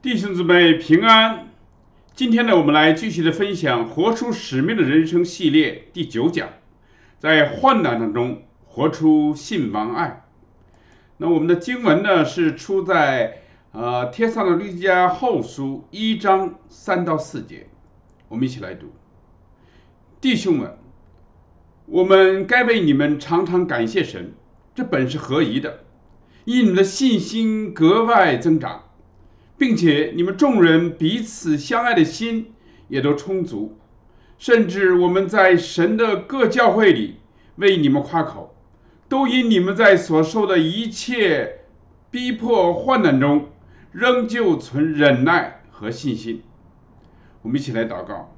弟兄姊妹平安。今天呢，我们来继续的分享《活出使命的人生》系列第九讲，在患难当中活出信望爱。那我们的经文呢，是出在呃《帖撒罗尼迦后书》一章三到四节，我们一起来读。弟兄们，我们该为你们常常感谢神，这本是合宜的，因你们的信心格外增长。并且你们众人彼此相爱的心也都充足，甚至我们在神的各教会里为你们夸口，都因你们在所受的一切逼迫患难中，仍旧存忍耐和信心。我们一起来祷告，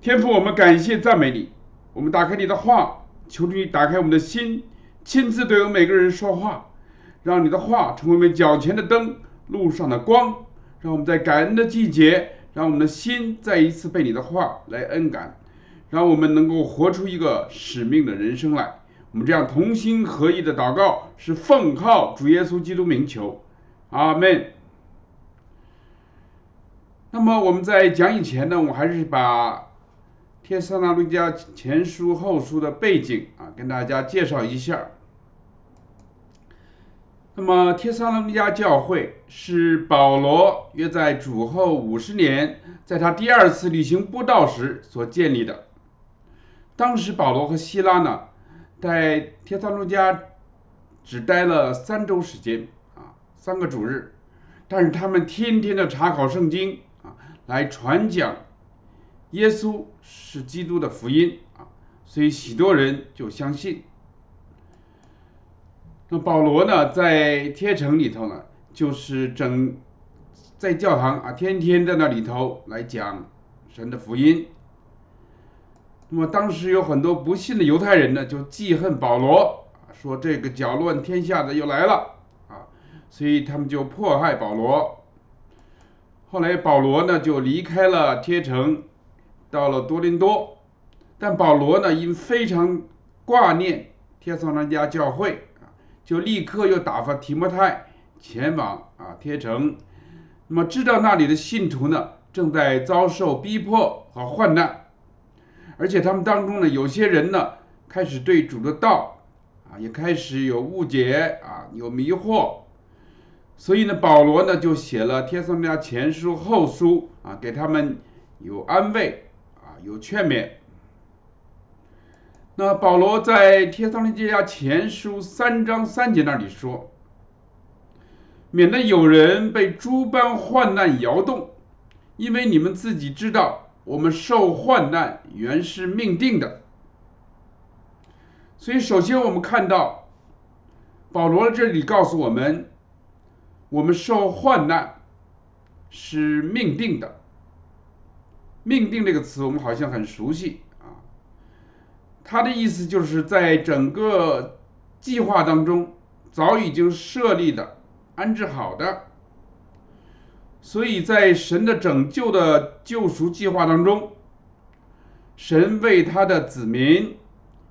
天父，我们感谢赞美你，我们打开你的话，求主你打开我们的心，亲自对我们每个人说话，让你的话成为我们脚前的灯。路上的光，让我们在感恩的季节，让我们的心再一次被你的话来恩感，让我们能够活出一个使命的人生来。我们这样同心合一的祷告，是奉靠主耶稣基督名求，阿门。那么我们在讲以前呢，我还是把《天撒那路加前书后书》的背景啊，跟大家介绍一下。那么，帖撒罗尼迦教会是保罗约在主后五十年，在他第二次旅行布道时所建立的。当时，保罗和希拉呢，在帖撒罗尼迦只待了三周时间啊，三个主日，但是他们天天的查考圣经啊，来传讲耶稣是基督的福音啊，所以许多人就相信。那保罗呢，在天城里头呢，就是整在教堂啊，天天在那里头来讲神的福音。那么当时有很多不信的犹太人呢，就记恨保罗，说这个搅乱天下的又来了啊，所以他们就迫害保罗。后来保罗呢，就离开了天城，到了多林多，但保罗呢，因非常挂念天撒罗家教会。就立刻又打发提摩太前往啊贴城，那么知道那里的信徒呢正在遭受逼迫和患难，而且他们当中呢有些人呢开始对主的道啊也开始有误解啊有迷惑，所以呢保罗呢就写了帖撒罗尼迦前书后书啊给他们有安慰啊有劝勉。那保罗在帖撒罗尼迦前书三章三节那里说：“免得有人被诸般患难摇动，因为你们自己知道，我们受患难原是命定的。”所以，首先我们看到保罗这里告诉我们，我们受患难是命定的。命定这个词，我们好像很熟悉。他的意思就是在整个计划当中早已经设立的、安置好的，所以在神的拯救的救赎计划当中，神为他的子民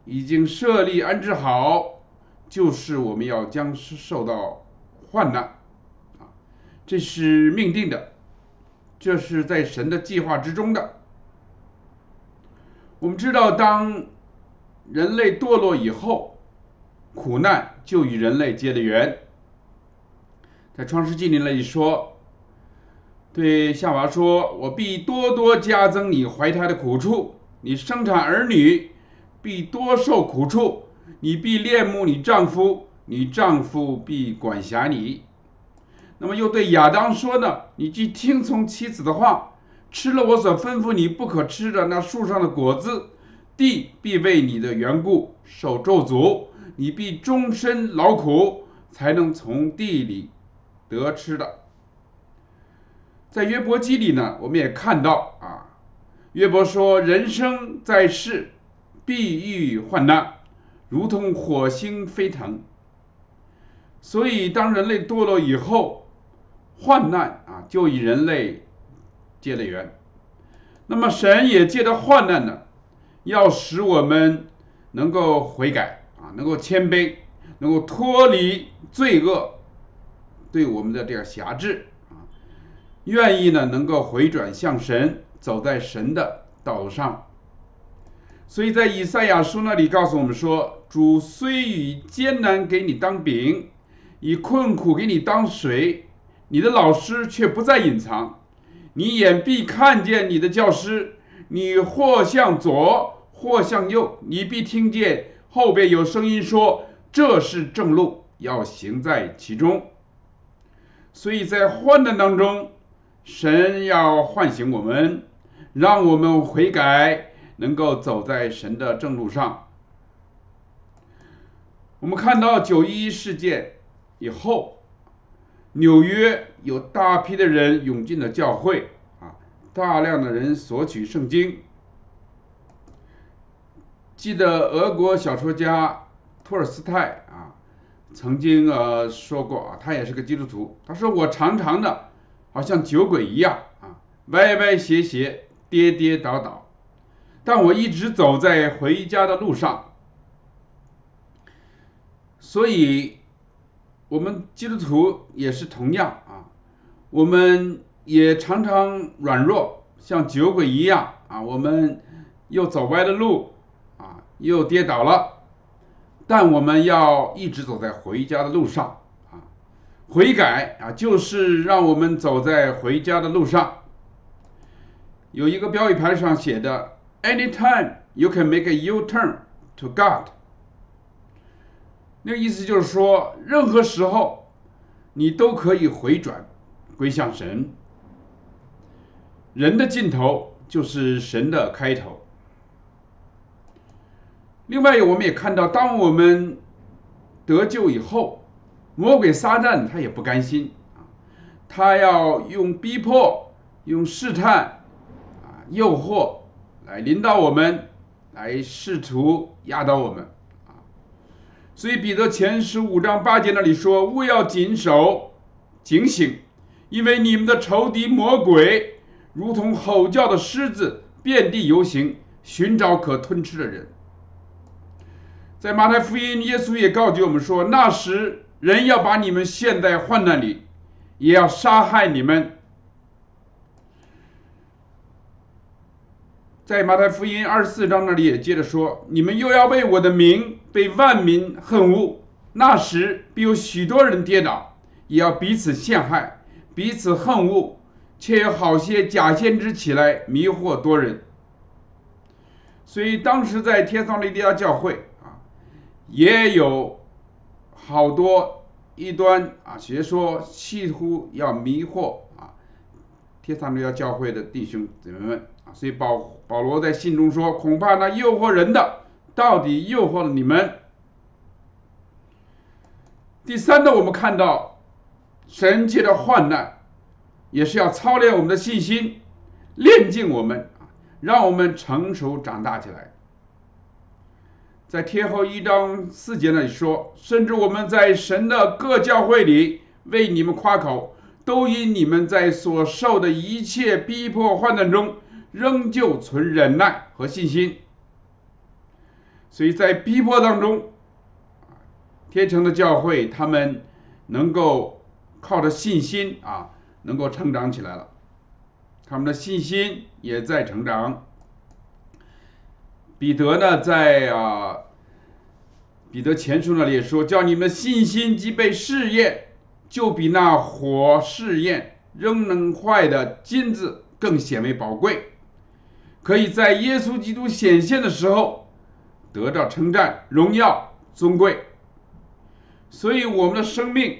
已经设立安置好，就是我们要将受到患难啊，这是命定的，这是在神的计划之中的。我们知道当。人类堕落以后，苦难就与人类结了缘。在创世纪里那里说，对夏娃说：“我必多多加增你怀胎的苦处，你生产儿女必多受苦处，你必恋慕你丈夫，你丈夫必管辖你。”那么又对亚当说呢：“你既听从妻子的话，吃了我所吩咐你不可吃的那树上的果子。”地必为你的缘故受咒诅，你必终身劳苦，才能从地里得吃的。在约伯记里呢，我们也看到啊，约伯说：“人生在世，必遇患难，如同火星飞腾。”所以，当人类堕落以后，患难啊，就与人类结了缘。那么，神也借着患难呢。要使我们能够悔改啊，能够谦卑，能够脱离罪恶对我们的这个辖制啊，愿意呢能够回转向神，走在神的道路上。所以在以赛亚书那里告诉我们说：“主虽以艰难给你当饼，以困苦给你当水，你的老师却不再隐藏。你眼必看见你的教师，你或向左，或向右，你必听见后边有声音说：这是正路，要行在其中。所以在患难当中，神要唤醒我们，让我们悔改。”能够走在神的正路上。我们看到九一一事件以后，纽约有大批的人涌进了教会，大量的人索取圣经。记得俄国小说家托尔斯泰啊，曾经呃说过啊，他也是个基督徒。他说：“我常常的，好像酒鬼一样啊，歪歪斜斜，跌跌倒倒。”但我一直走在回家的路上，所以，我们基督徒也是同样啊，我们也常常软弱，像酒鬼一样啊，我们又走歪了路啊，又跌倒了，但我们要一直走在回家的路上啊，悔改啊，就是让我们走在回家的路上。有一个标语牌上写的。Anytime you can make a U-turn to God，那个意思就是说，任何时候你都可以回转归向神。人的尽头就是神的开头。另外，我们也看到，当我们得救以后，魔鬼撒旦他也不甘心啊，他要用逼迫、用试探啊、诱惑。来领导我们，来试图压倒我们啊！所以彼得前十五章八节那里说：“勿要谨守、警醒，因为你们的仇敌魔鬼，如同吼叫的狮子，遍地游行，寻找可吞吃的人。”在马太福音，耶稣也告诫我们说：“那时人要把你们陷在患难里，也要杀害你们。”在马太福音二十四章那里也接着说：“你们又要为我的名被万民恨恶，那时必有许多人跌倒，也要彼此陷害，彼此恨恶，却有好些假先知起来迷惑多人。”所以当时在天上利地亚教会啊，也有好多异端啊学说，企图要迷惑啊天上利亚教会的弟兄姊妹们啊。所以保保罗在信中说：“恐怕那诱惑人的，到底诱惑了你们。”第三呢，我们看到神界的患难，也是要操练我们的信心，练尽我们让我们成熟长大起来。在天后一章四节那里说：“甚至我们在神的各教会里为你们夸口，都因你们在所受的一切逼迫患难中。”仍旧存忍耐和信心，所以在逼迫当中，天成的教会他们能够靠着信心啊，能够成长起来了，他们的信心也在成长。彼得呢，在啊彼得前书那里也说，叫你们信心既被试验，就比那火试验仍能坏的金子更显为宝贵。可以在耶稣基督显现的时候得到称赞、荣耀、尊贵。所以，我们的生命，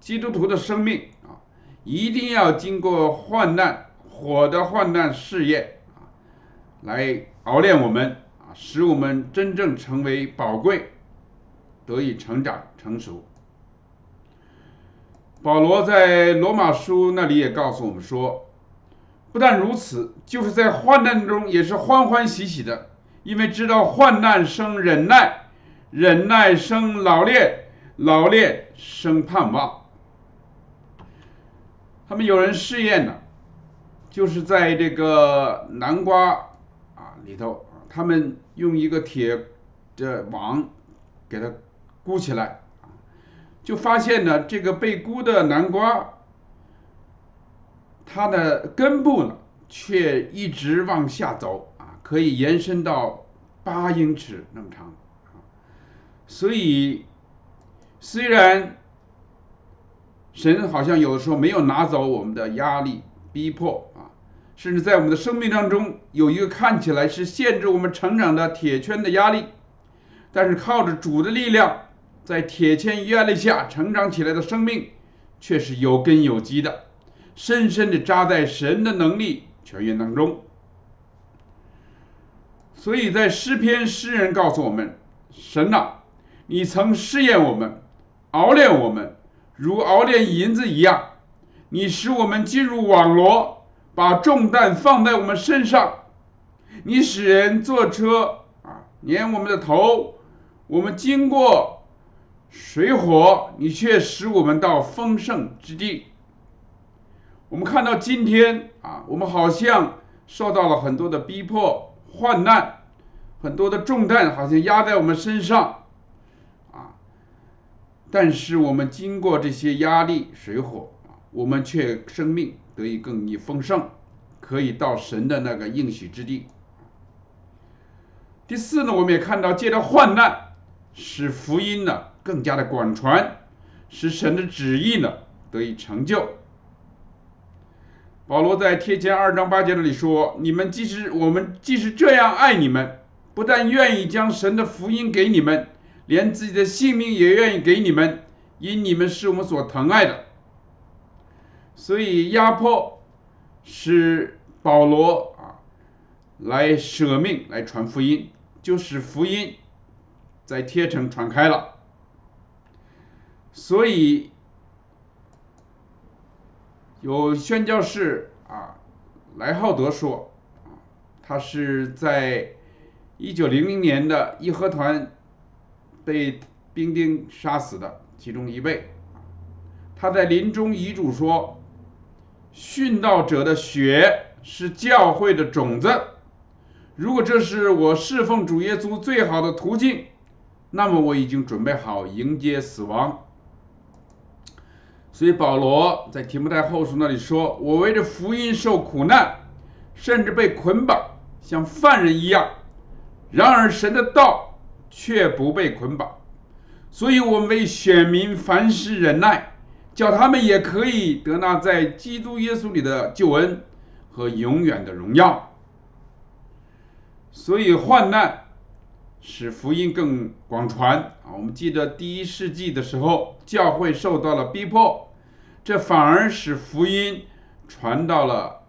基督徒的生命，一定要经过患难、火的患难试验啊，来熬炼我们啊，使我们真正成为宝贵，得以成长成熟。保罗在罗马书那里也告诉我们说。不但如此，就是在患难中也是欢欢喜喜的，因为知道患难生忍耐，忍耐生老练，老练生盼望。他们有人试验呢，就是在这个南瓜啊里头，他们用一个铁的网给它箍起来，就发现呢，这个被箍的南瓜。它的根部呢，却一直往下走啊，可以延伸到八英尺那么长。所以，虽然神好像有的时候没有拿走我们的压力、逼迫啊，甚至在我们的生命当中有一个看起来是限制我们成长的铁圈的压力，但是靠着主的力量，在铁圈压力下成长起来的生命，却是有根有基的。深深的扎在神的能力泉源当中，所以在诗篇诗人告诉我们：神呐，你曾试验我们，熬炼我们，如熬炼银子一样。你使我们进入网罗，把重担放在我们身上。你使人坐车啊，粘我们的头。我们经过水火，你却使我们到丰盛之地。我们看到今天啊，我们好像受到了很多的逼迫、患难，很多的重担好像压在我们身上，但是我们经过这些压力、水火啊，我们却生命得以更以丰盛，可以到神的那个应许之地。第四呢，我们也看到借着患难，使福音呢更加的广传，使神的旨意呢得以成就。保罗在贴前二章八节这里说：“你们即使我们即使这样爱你们，不但愿意将神的福音给你们，连自己的性命也愿意给你们，因你们是我们所疼爱的。”所以压迫是保罗啊来舍命来传福音，就使福音在贴城传开了。所以。有宣教士啊，莱浩德说，他是在一九零零年的义和团被兵丁杀死的其中一位。他在临终遗嘱说：“殉道者的血是教会的种子。如果这是我侍奉主耶稣最好的途径，那么我已经准备好迎接死亡。”所以保罗在提摩太后书那里说：“我为着福音受苦难，甚至被捆绑，像犯人一样。然而神的道却不被捆绑。所以，我们为选民凡事忍耐，叫他们也可以得那在基督耶稣里的救恩和永远的荣耀。所以，患难使福音更广传啊！我们记得第一世纪的时候，教会受到了逼迫。”这反而使福音传到了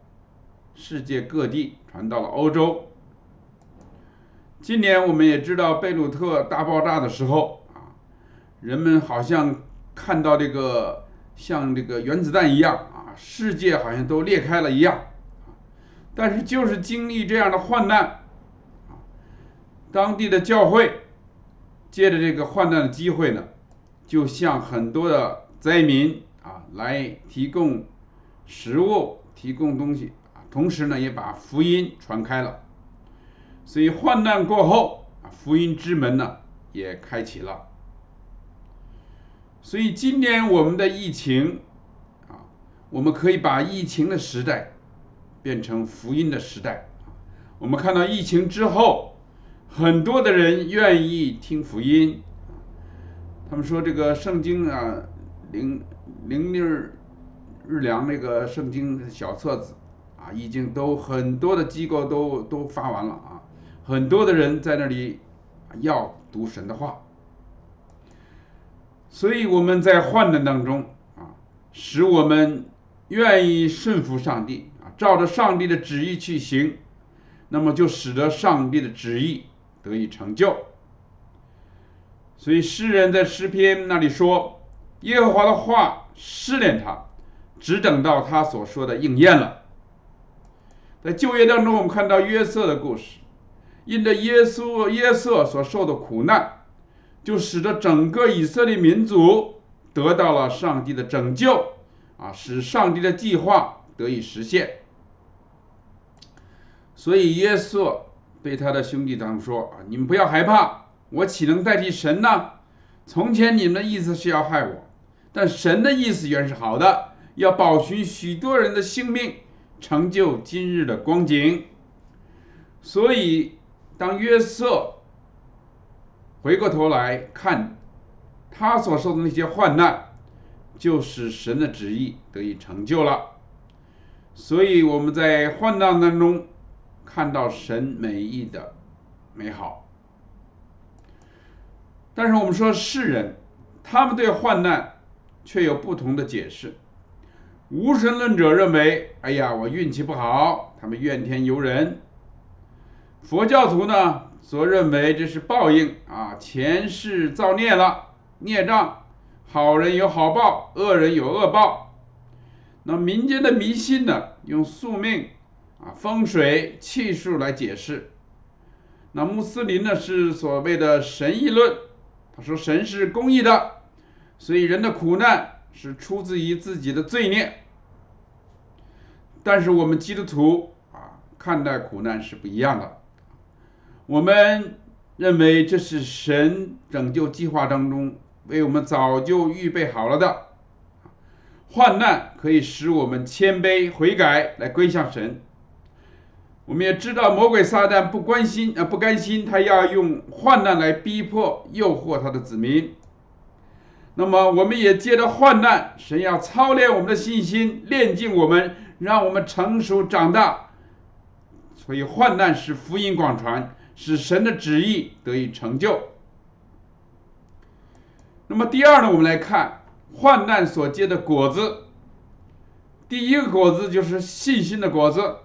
世界各地，传到了欧洲。今年我们也知道贝鲁特大爆炸的时候啊，人们好像看到这个像这个原子弹一样啊，世界好像都裂开了一样。但是就是经历这样的患难，当地的教会借着这个患难的机会呢，就向很多的灾民。啊，来提供食物，提供东西啊，同时呢，也把福音传开了。所以患难过后，福音之门呢也开启了。所以今年我们的疫情啊，我们可以把疫情的时代变成福音的时代。我们看到疫情之后，很多的人愿意听福音。他们说这个圣经啊，灵。零日日粮那个圣经小册子啊，已经都很多的机构都都发完了啊，很多的人在那里要读神的话，所以我们在患难当中啊，使我们愿意顺服上帝啊，照着上帝的旨意去行，那么就使得上帝的旨意得以成就。所以诗人在诗篇那里说。耶和华的话试炼他，只等到他所说的应验了。在旧约当中，我们看到约瑟的故事，因着耶稣约瑟所受的苦难，就使得整个以色列民族得到了上帝的拯救，啊，使上帝的计划得以实现。所以耶稣对他的兄弟们说：“啊，你们不要害怕，我岂能代替神呢？从前你们的意思是要害我。”但神的意思原是好的，要保寻许多人的性命，成就今日的光景。所以，当约瑟回过头来看他所受的那些患难，就使神的旨意得以成就了。所以我们在患难当中看到神美意的美好。但是我们说世人，他们对患难却有不同的解释。无神论者认为：“哎呀，我运气不好。”他们怨天尤人。佛教徒呢，则认为这是报应啊，前世造孽了，孽障，好人有好报，恶人有恶报。那民间的迷信呢，用宿命啊、风水、气数来解释。那穆斯林呢，是所谓的神议论。他说神是公义的，所以人的苦难是出自于自己的罪孽。但是我们基督徒啊，看待苦难是不一样的。我们认为这是神拯救计划当中为我们早就预备好了的。患难可以使我们谦卑悔改，来归向神。我们也知道魔鬼撒旦不关心啊，不甘心，他要用患难来逼迫、诱惑他的子民。那么，我们也借着患难，神要操练我们的信心，炼净我们，让我们成熟长大。所以，患难使福音广传，使神的旨意得以成就。那么，第二呢，我们来看患难所结的果子。第一个果子就是信心的果子。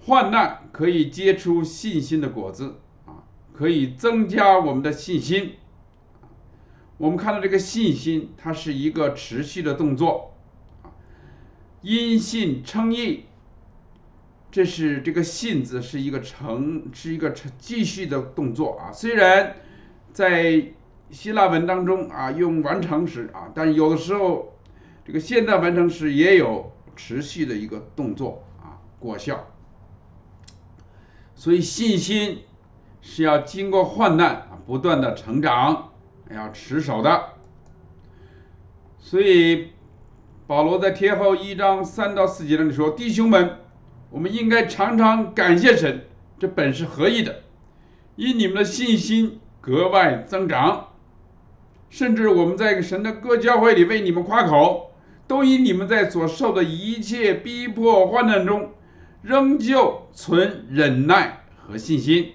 患难可以结出信心的果子啊，可以增加我们的信心。我们看到这个信心，它是一个持续的动作，因信称义，这是这个“信”字是一个成，是一个成继续的动作啊。虽然在希腊文当中啊用完成时啊，但有的时候这个现在完成时也有持续的一个动作啊，果效。所以信心是要经过患难啊，不断的成长，要持守的。所以保罗在帖后一章三到四节那里说：“弟兄们，我们应该常常感谢神，这本是合意的，因你们的信心格外增长，甚至我们在神的各教会里为你们夸口，都因你们在所受的一切逼迫患难中。”仍旧存忍耐和信心，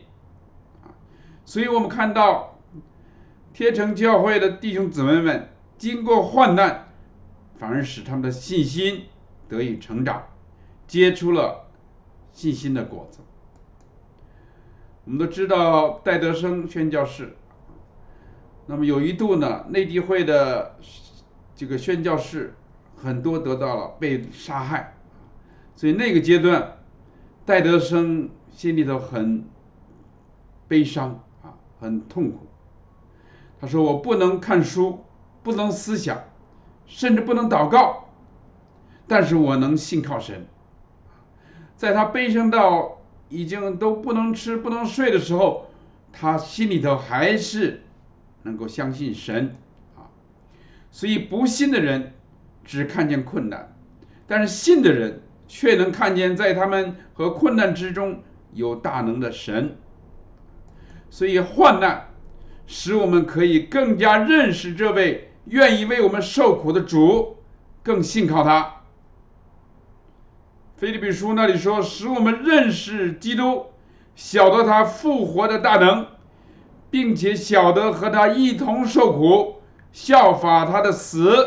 所以我们看到天成教会的弟兄姊妹们经过患难，反而使他们的信心得以成长，结出了信心的果子。我们都知道戴德生宣教士，那么有一度呢，内地会的这个宣教士很多得到了被杀害。所以那个阶段，戴德生心里头很悲伤啊，很痛苦。他说：“我不能看书，不能思想，甚至不能祷告，但是我能信靠神。”在他悲伤到已经都不能吃、不能睡的时候，他心里头还是能够相信神啊。所以不信的人只看见困难，但是信的人。却能看见在他们和困难之中有大能的神，所以患难使我们可以更加认识这位愿意为我们受苦的主，更信靠他。菲利比书那里说，使我们认识基督，晓得他复活的大能，并且晓得和他一同受苦，效法他的死。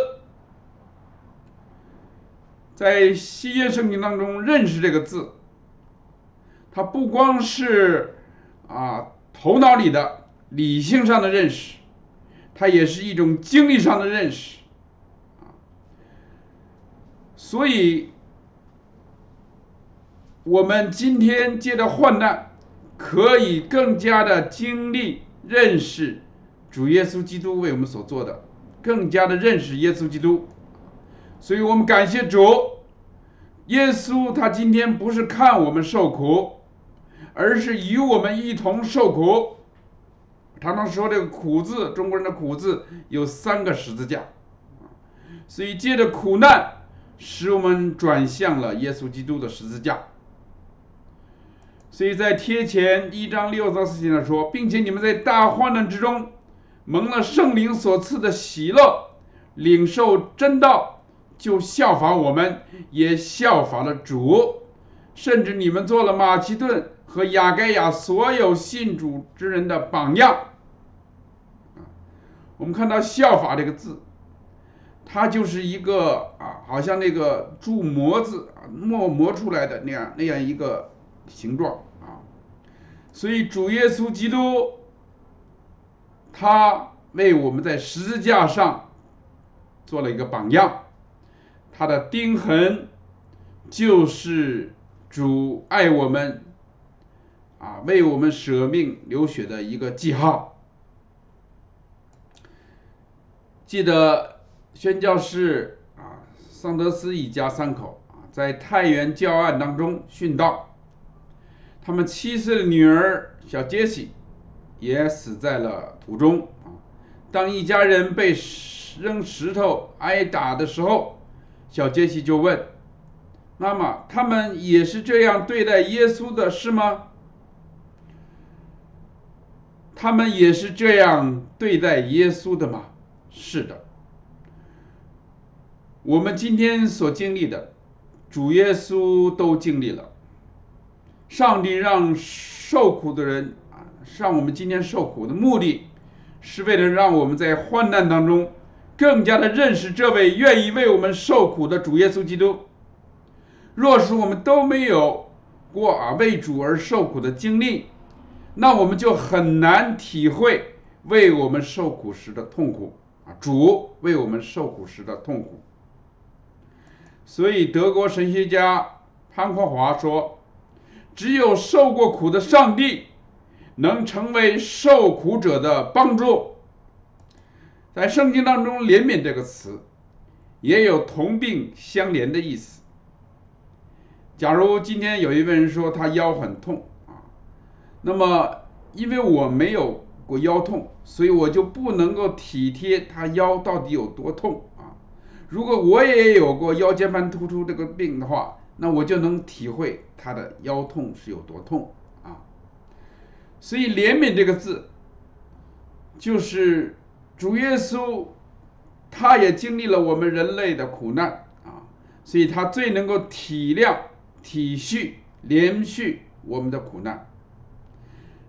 在西约圣经当中，认识这个字，它不光是啊头脑里的理性上的认识，它也是一种经历上的认识。所以，我们今天借着患难，可以更加的经历认识主耶稣基督为我们所做的，更加的认识耶稣基督。所以我们感谢主，耶稣他今天不是看我们受苦，而是与我们一同受苦。常常说这个“苦”字，中国人的“苦”字有三个十字架，所以借着苦难，使我们转向了耶稣基督的十字架。所以在贴前一章六到四节上说，并且你们在大患难之中，蒙了圣灵所赐的喜乐，领受真道，就效法我们，也效法了主，甚至你们做了马其顿和亚该亚所有信主之人的榜样。我们看到“效法”这个字，它就是一个啊，好像那个铸模子啊，磨磨出来的那样那样一个形状。所以主耶稣基督，他为我们在十字架上做了一个榜样，他的钉痕就是主爱我们啊，为我们舍命流血的一个记号。记得宣教士啊，桑德斯一家三口啊，在太原教案当中殉道。他们七岁的女儿小杰西也死在了途中啊！当一家人被扔石头挨打的时候，小杰西就问妈妈：“他们也是这样对待耶稣的，是吗？”他们也是这样对待耶稣的吗？是的。我们今天所经历的，主耶稣都经历了。上帝让受苦的人啊，让我们今天受苦的目的，是为了让我们在患难当中更加的认识这位愿意为我们受苦的主耶稣基督。若是我们都没有过啊为主而受苦的经历，那我们就很难体会为我们受苦时的痛苦啊，主为我们受苦时的痛苦。所以，德国神学家潘国华说。只有受过苦的上帝，能成为受苦者的帮助。在圣经当中，“怜悯”这个词，也有同病相怜的意思。假如今天有一位人说他腰很痛啊，那么因为我没有过腰痛，所以我就不能够体贴他腰到底有多痛啊。如果我也有过腰间盘突出这个病的话，那我就能体会他的腰痛是有多痛啊！所以“怜悯”这个字，就是主耶稣，他也经历了我们人类的苦难啊，所以他最能够体谅、体恤、怜恤我们的苦难。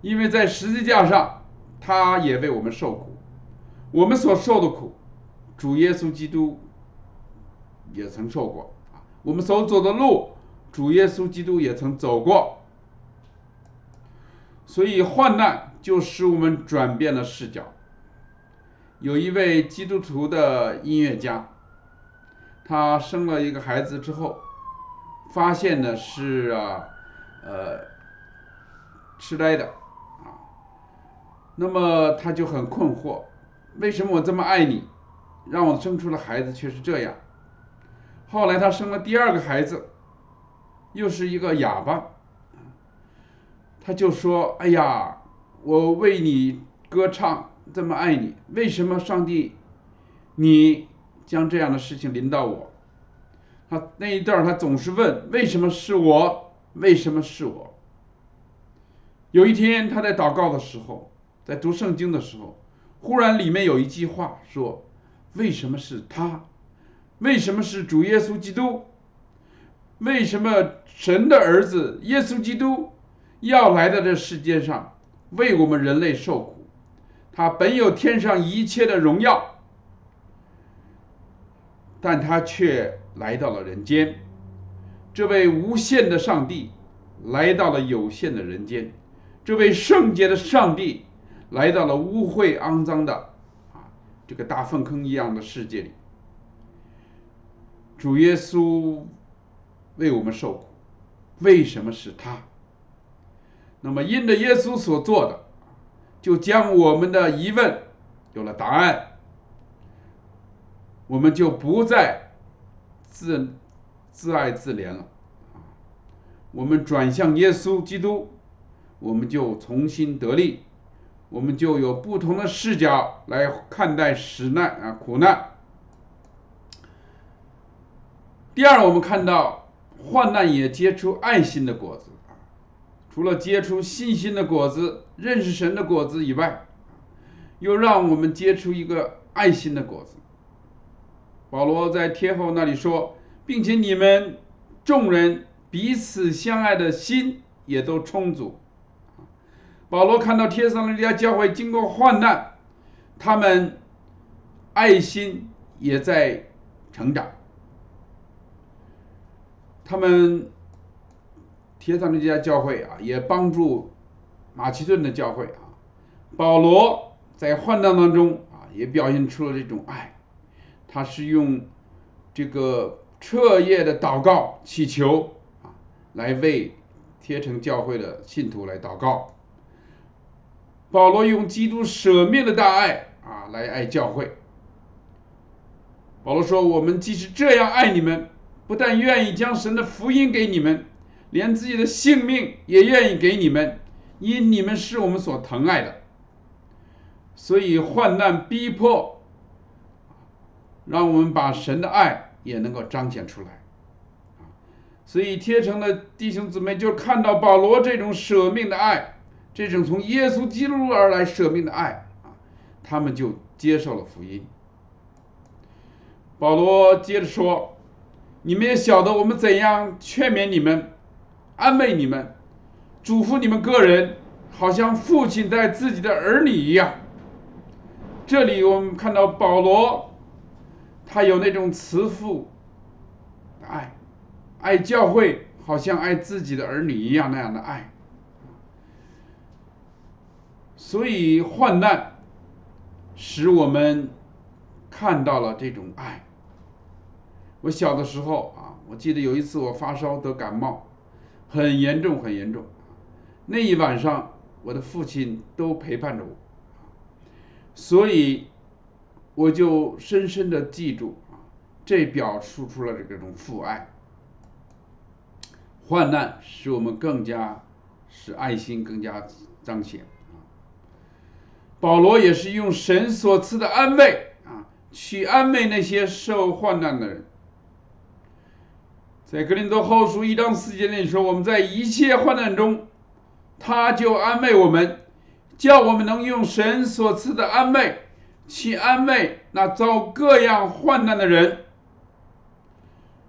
因为在十字架上，他也为我们受苦，我们所受的苦，主耶稣基督也曾受过。我们所走的路，主耶稣基督也曾走过，所以患难就使我们转变了视角。有一位基督徒的音乐家，他生了一个孩子之后，发现的是啊，呃，痴呆的啊，那么他就很困惑，为什么我这么爱你，让我生出了孩子却是这样？后来他生了第二个孩子，又是一个哑巴，他就说：“哎呀，我为你歌唱，这么爱你，为什么上帝，你将这样的事情临到我？”他那一段他总是问：“为什么是我？为什么是我？”有一天他在祷告的时候，在读圣经的时候，忽然里面有一句话说：“为什么是他？”为什么是主耶稣基督？为什么神的儿子耶稣基督要来到这世界上为我们人类受苦？他本有天上一切的荣耀，但他却来到了人间。这位无限的上帝来到了有限的人间，这位圣洁的上帝来到了污秽肮脏的啊这个大粪坑一样的世界里。主耶稣为我们受苦，为什么是他？那么因着耶稣所做的，就将我们的疑问有了答案，我们就不再自自爱自怜了我们转向耶稣基督，我们就重新得力，我们就有不同的视角来看待死难啊苦难。第二，我们看到患难也结出爱心的果子啊，除了结出信心的果子、认识神的果子以外，又让我们结出一个爱心的果子。保罗在天后那里说，并且你们众人彼此相爱的心也都充足。保罗看到天上的利亚教会经过患难，他们爱心也在成长。他们天上的这家教会啊，也帮助马其顿的教会啊。保罗在患难当中啊，也表现出了这种爱。他是用这个彻夜的祷告祈求啊，来为天城教会的信徒来祷告。保罗用基督舍命的大爱啊，来爱教会。保罗说：“我们即使这样爱你们，不但愿意将神的福音给你们，连自己的性命也愿意给你们，因你们是我们所疼爱的。所以患难逼迫，让我们把神的爱也能够彰显出来。所以贴城的弟兄姊妹就看到保罗这种舍命的爱。”这种从耶稣基督而来舍命的爱啊，他们就接受了福音。保罗接着说：“你们也晓得我们怎样劝勉你们、安慰你们、嘱咐你们个人，好像父亲待自己的儿女一样。”这里我们看到保罗，他有那种慈父的爱，爱教会，好像爱自己的儿女一样那样的爱。所以患难使我们看到了这种爱。我小的时候啊，我记得有一次我发烧得感冒，很严重很严重。那一晚上我的父亲都陪伴着我，所以我就深深的记住啊，这表述出了这种父爱。患难使我们更加使爱心更加彰显。保罗也是用神所赐的安慰啊，去安慰那些受患难的人。在格林多后书一章四节里说：“我们在一切患难中，他就安慰我们，叫我们能用神所赐的安慰去安慰那遭各样患难的人。”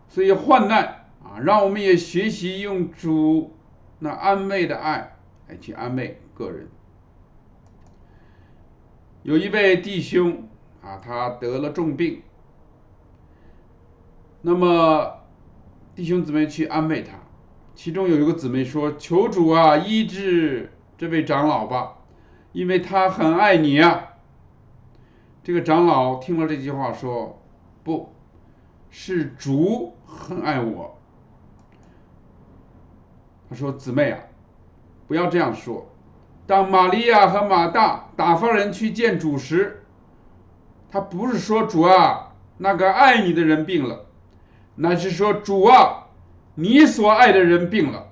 所以患难啊，让我们也学习用主那安慰的爱来去安慰个人。有一位弟兄啊，他得了重病，那么弟兄姊妹去安慰他，其中有一个姊妹说：“求主啊，医治这位长老吧，因为他很爱你呀。”这个长老听了这句话说：“不是主很爱我。”他说：“姊妹啊，不要这样说。”当玛利亚和马大打发人去见主时，他不是说主啊，那个爱你的人病了，乃是说主啊，你所爱的人病了。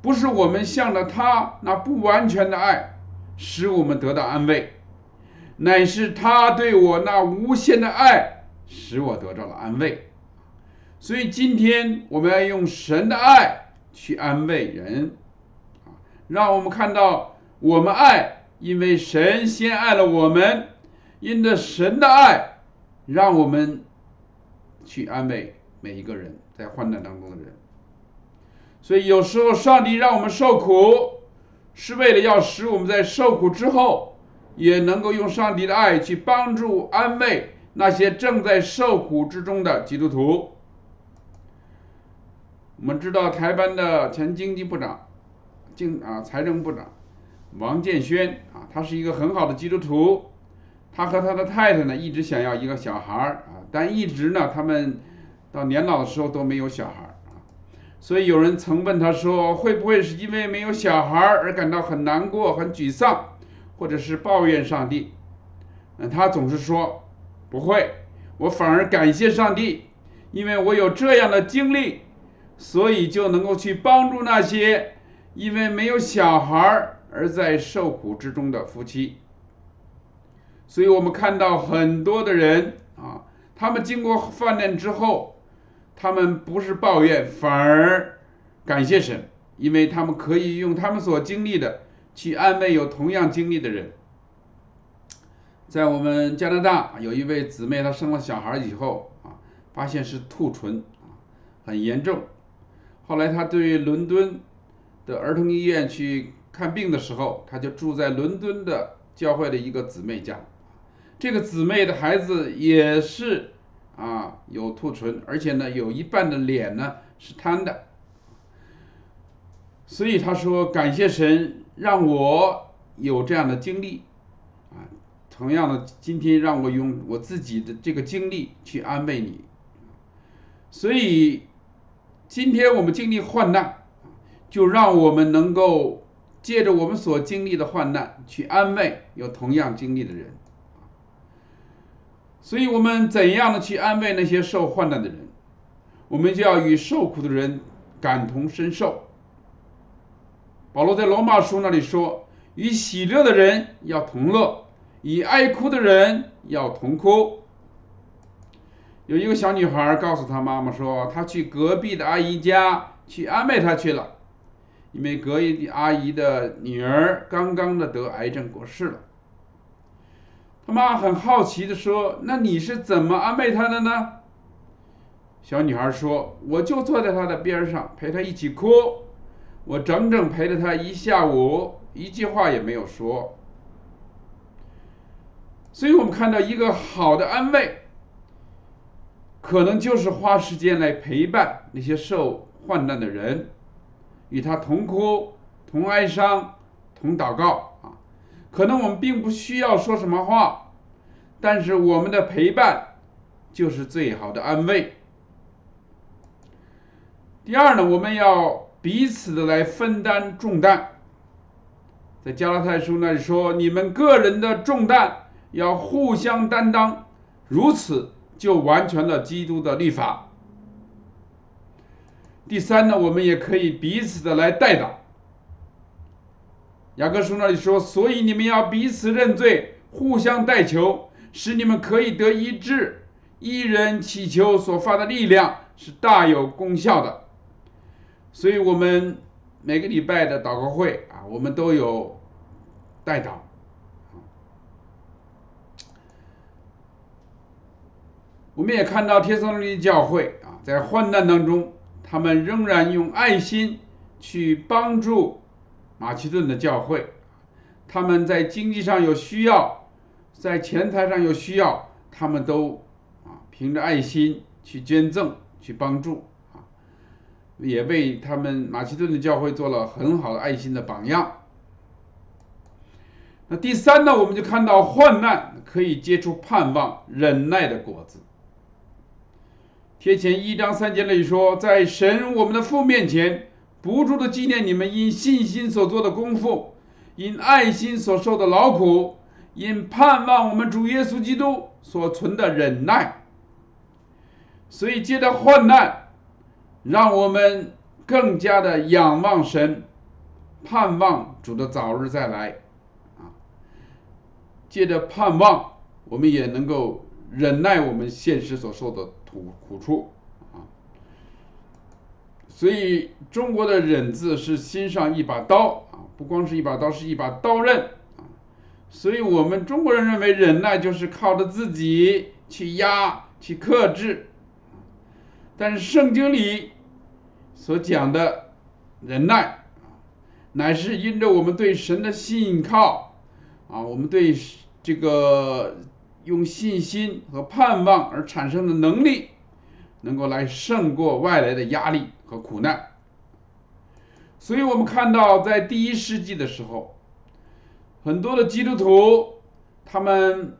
不是我们向着他那不完全的爱使我们得到安慰，乃是他对我那无限的爱使我得到了安慰。所以今天我们要用神的爱去安慰人。让我们看到，我们爱，因为神先爱了我们，因着神的爱，让我们去安慰每一个人在患难当中的人。所以有时候上帝让我们受苦，是为了要使我们在受苦之后，也能够用上帝的爱去帮助安慰那些正在受苦之中的基督徒。我们知道台湾的前经济部长。经啊，财政部长王建轩啊，他是一个很好的基督徒，他和他的太太呢，一直想要一个小孩，但一直呢，他们到年老的时候都没有小孩儿啊，所以有人曾问他说，会不会是因为没有小孩儿而感到很难过、很沮丧，或者是抱怨上帝？嗯，他总是说不会，我反而感谢上帝，因为我有这样的经历，所以就能够去帮助那些。因为没有小孩而在受苦之中的夫妻，所以我们看到很多的人，他们经过犯难之后，他们不是抱怨，反而感谢神，因为他们可以用他们所经历的去安慰有同样经历的人。在我们加拿大有一位姊妹，她生了小孩以后啊，发现是兔唇啊，很严重。后来她对伦敦的儿童医院去看病的时候，她就住在伦敦的教会的一个姊妹家。这个姊妹的孩子也是啊，有兔唇，而且呢，有一半的脸呢是瘫的。所以他说：“感谢神让我有这样的经历。”啊同样的，今天让我用我自己的这个经历去安慰你。所以，今天我们经历患难，就让我们能够借着我们所经历的患难去安慰有同样经历的人。所以我们怎样的去安慰那些受患难的人？我们就要与受苦的人感同身受。保罗在罗马书那里说：“与喜乐的人要同乐。”与爱哭的人要同哭。有一个小女孩告诉她妈妈说，她去隔壁的阿姨家去安慰她去了，因为隔壁阿姨的女儿刚刚的得癌症过世了。她妈很好奇的说：“那你是怎么安慰她的呢？”小女孩说：“我就坐在她的边上陪她一起哭，我整整陪了她一下午，一句话也没有说。”所以我们看到一个好的安慰，可能就是花时间来陪伴那些受患难的人，与他同哭、同哀伤、同祷告。可能我们并不需要说什么话，但是我们的陪伴就是最好的安慰。第二呢，我们要彼此的来分担重担。在加拉太书那里说：“你们个人的重担。”要互相担当，如此就完全了基督的律法。第三呢，我们也可以彼此的来代祷。雅各书那里说：“所以你们要彼此认罪，互相代求，使你们可以得医治。一人祈求所发的力量是大有功效的。”所以，我们每个礼拜的祷告会啊，我们都有代祷。我们也看到天撒罗尼教会啊，在患难当中，他们仍然用爱心去帮助马其顿的教会。他们在经济上有需要，在钱财上有需要，他们都啊凭着爱心去捐赠、去帮助啊，也为他们马其顿的教会做了很好的爱心的榜样。那第三呢，我们就看到患难可以结出盼望、忍耐的果子。贴前一章三节里说，在神我们的父面前，不住的纪念你们因信心所做的功夫，因爱心所受的劳苦，因盼望我们主耶稣基督所存的忍耐。所以借着患难，让我们更加的仰望神，盼望主的早日再来。啊，借着盼望，我们也能够忍耐我们现实所受的。苦苦处，所以中国的忍字是心上一把刀啊，不光是一把刀，是一把刀刃啊。所以我们中国人认为忍耐就是靠着自己去压、去克制，但是圣经里所讲的忍耐啊，乃是因着我们对神的信靠啊，我们对这个。用信心和盼望而产生的能力，能够来胜过外来的压力和苦难。所以，我们看到在第一世纪的时候，很多的基督徒，他们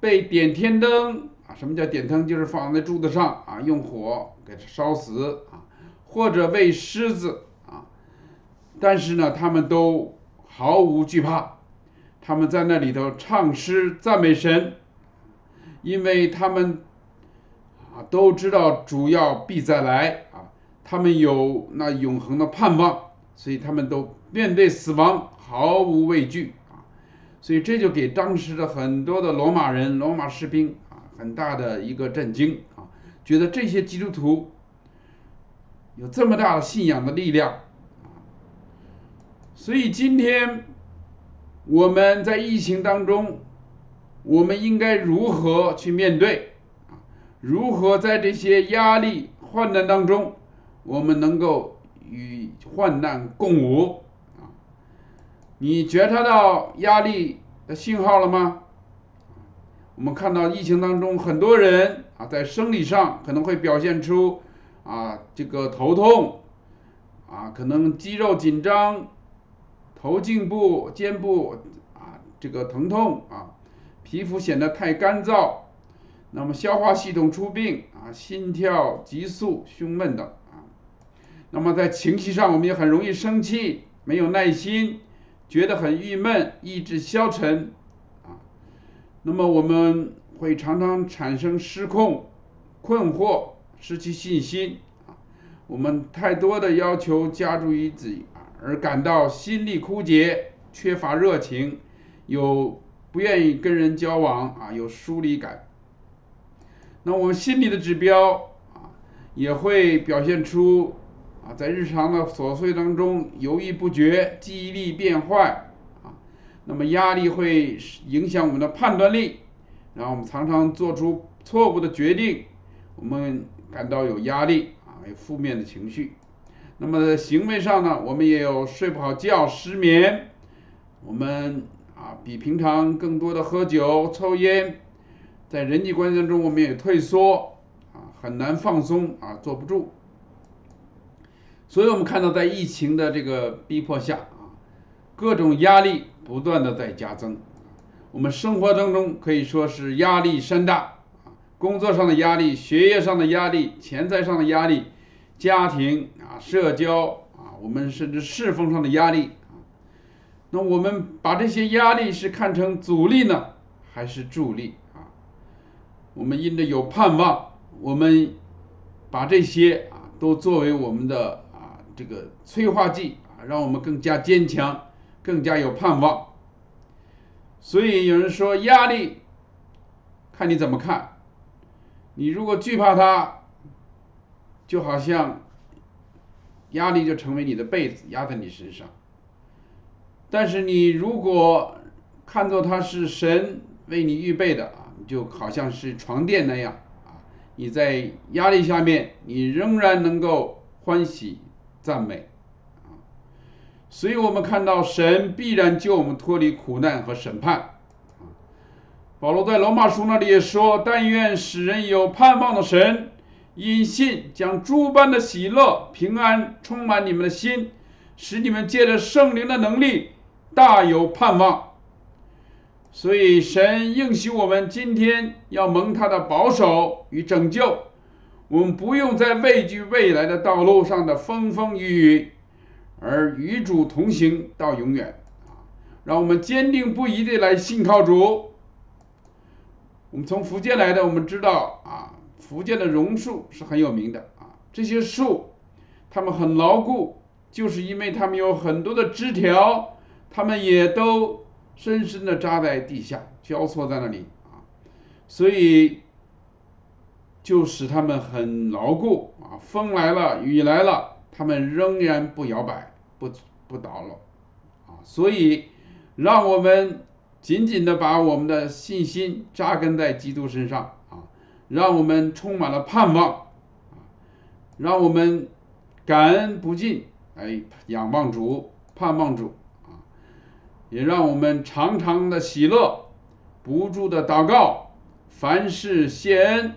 被点天灯啊，什么叫点灯？就是放在柱子上啊，用火给它烧死啊，或者喂狮子啊。但是呢，他们都毫无惧怕，他们在那里头唱诗赞美神。因为他们啊都知道主要必再来啊，他们有那永恒的盼望，所以他们都面对死亡毫无畏惧啊，所以这就给当时的很多的罗马人、罗马士兵啊很大的一个震惊啊，觉得这些基督徒有这么大的信仰的力量啊，所以今天我们在疫情当中，我们应该如何去面对？如何在这些压力、患难当中，我们能够与患难共舞？啊，你觉察到压力的信号了吗？我们看到疫情当中，很多人啊，在生理上可能会表现出啊，这个头痛，啊，可能肌肉紧张，头颈部、肩部啊，这个疼痛啊，皮肤显得太干燥，那么消化系统出病啊，心跳急速、胸闷等啊，那么在情绪上，我们也很容易生气，没有耐心，觉得很郁闷，意志消沉啊。那么我们会常常产生失控、困惑、失去信心啊，我们太多的要求加诸于自己啊，而感到心力枯竭、缺乏热情，有不愿意跟人交往啊，有疏离感。那我们心理的指标啊，也会表现出啊，在日常的琐碎当中犹豫不决、记忆力变坏啊。那么压力会影响我们的判断力，然后我们常常做出错误的决定，我们感到有压力啊，有负面的情绪。那么行为上呢，我们也有睡不好觉、失眠，我们啊比平常更多的喝酒、抽烟，在人际关系当中我们也退缩啊，很难放松啊，坐不住。所以我们看到在疫情的这个逼迫下啊，各种压力。不断的在加增，我们生活当中可以说是压力山大啊，工作上的压力、学业上的压力、钱财上的压力、家庭啊、社交啊，我们甚至侍奉上的压力。那我们把这些压力是看成阻力呢，还是助力？我们因着有盼望，我们把这些啊都作为我们的啊这个催化剂啊，让我们更加坚强。更加有盼望，所以有人说压力，看你怎么看。你如果惧怕它，就好像压力就成为你的被子压在你身上；但是你如果看作它是神为你预备的，就好像是床垫那样啊，你在压力下面，你仍然能够欢喜赞美啊。所以我们看到神必然救我们脱离苦难和审判。保罗在罗马书那里也说：“但愿使人有盼望的神，因信将诸般的喜乐、平安充满你们的心，使你们借着圣灵的能力大有盼望。”所以神应许我们今天要蒙他的保守与拯救，我们不用再畏惧未来的道路上的风风雨雨。而与主同行到永远啊！让我们坚定不移的来信靠主。我们从福建来的，我们知道啊，福建的榕树是很有名的啊。这些树，它们很牢固，就是因为它们有很多的枝条，它们也都深深的扎在地下，交错在那里啊，所以就使他们很牢固啊。风来了，雨来了，他们仍然不摇摆。不不倒了，啊，所以让我们紧紧的把我们的信心扎根在基督身上啊，让我们充满了盼望啊，让我们感恩不尽，哎，仰望主，盼望主，也让我们常常的喜乐，不住的祷告，凡事谢恩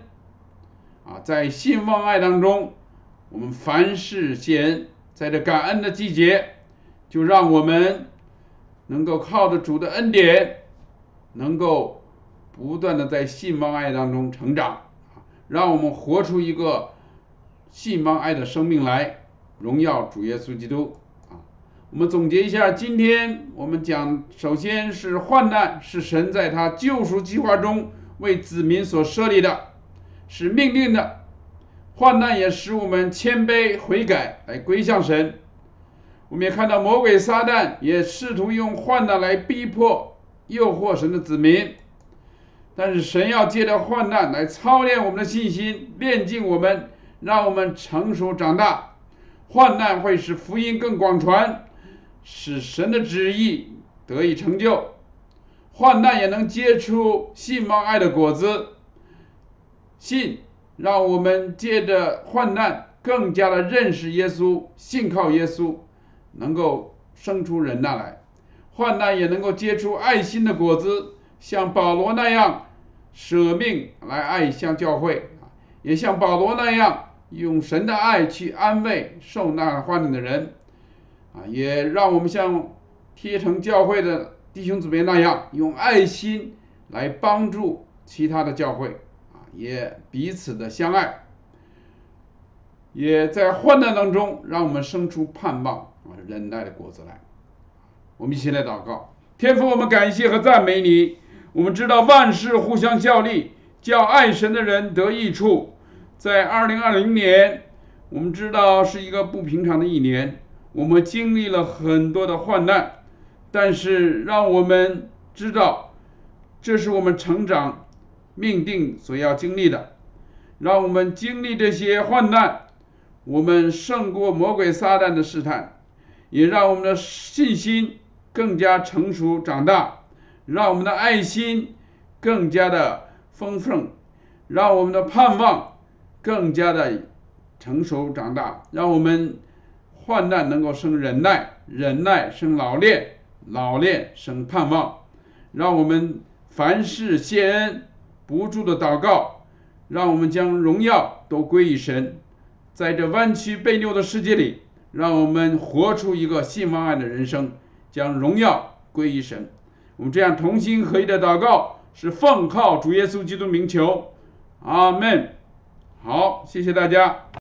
啊，在信望爱当中，我们凡事谢恩。在这感恩的季节，就让我们能够靠着主的恩典，能够不断的在信望爱当中成长，让我们活出一个信望爱的生命来，荣耀主耶稣基督！我们总结一下，今天我们讲，首先是患难是神在他救赎计划中为子民所设立的，是命令的。患难也使我们谦卑悔改，来归向神。我们也看到魔鬼撒旦也试图用患难来逼迫、诱惑神的子民。但是神要借着患难来操练我们的信心，练尽我们，让我们成熟长大，患难会使福音更广传，使神的旨意得以成就。患难也能结出信望爱的果子。信让我们借着患难更加的认识耶稣，信靠耶稣，能够生出忍耐来。患难也能够结出爱心的果子，像保罗那样舍命来爱向教会，也像保罗那样用神的爱去安慰受难患难的人。啊，也让我们像贴城教会的弟兄姊妹那样，用爱心来帮助其他的教会啊。也彼此的相爱，也在患难当中，让我们生出盼望啊忍耐的果子来。我们一起来祷告，天父，我们感谢和赞美你。我们知道万事互相效力，叫爱神的人得益处。在二零二零年，我们知道是一个不平常的一年，我们经历了很多的患难，但是让我们知道，这是我们成长。命定所要经历的，让我们经历这些患难，我们胜过魔鬼撒旦的试探，也让我们的信心更加成熟长大，让我们的爱心更加的丰盛，让我们的盼望更加的成熟长大，让我们患难能够生忍耐，忍耐生老练，老练生盼望，让我们凡事谢恩。不住的祷告，让我们将荣耀都归于神。在这弯曲背扭的世界里，让我们活出一个信望爱的人生，将荣耀归于神。我们这样同心合一的祷告，是奉靠主耶稣基督名求，阿门。好，谢谢大家。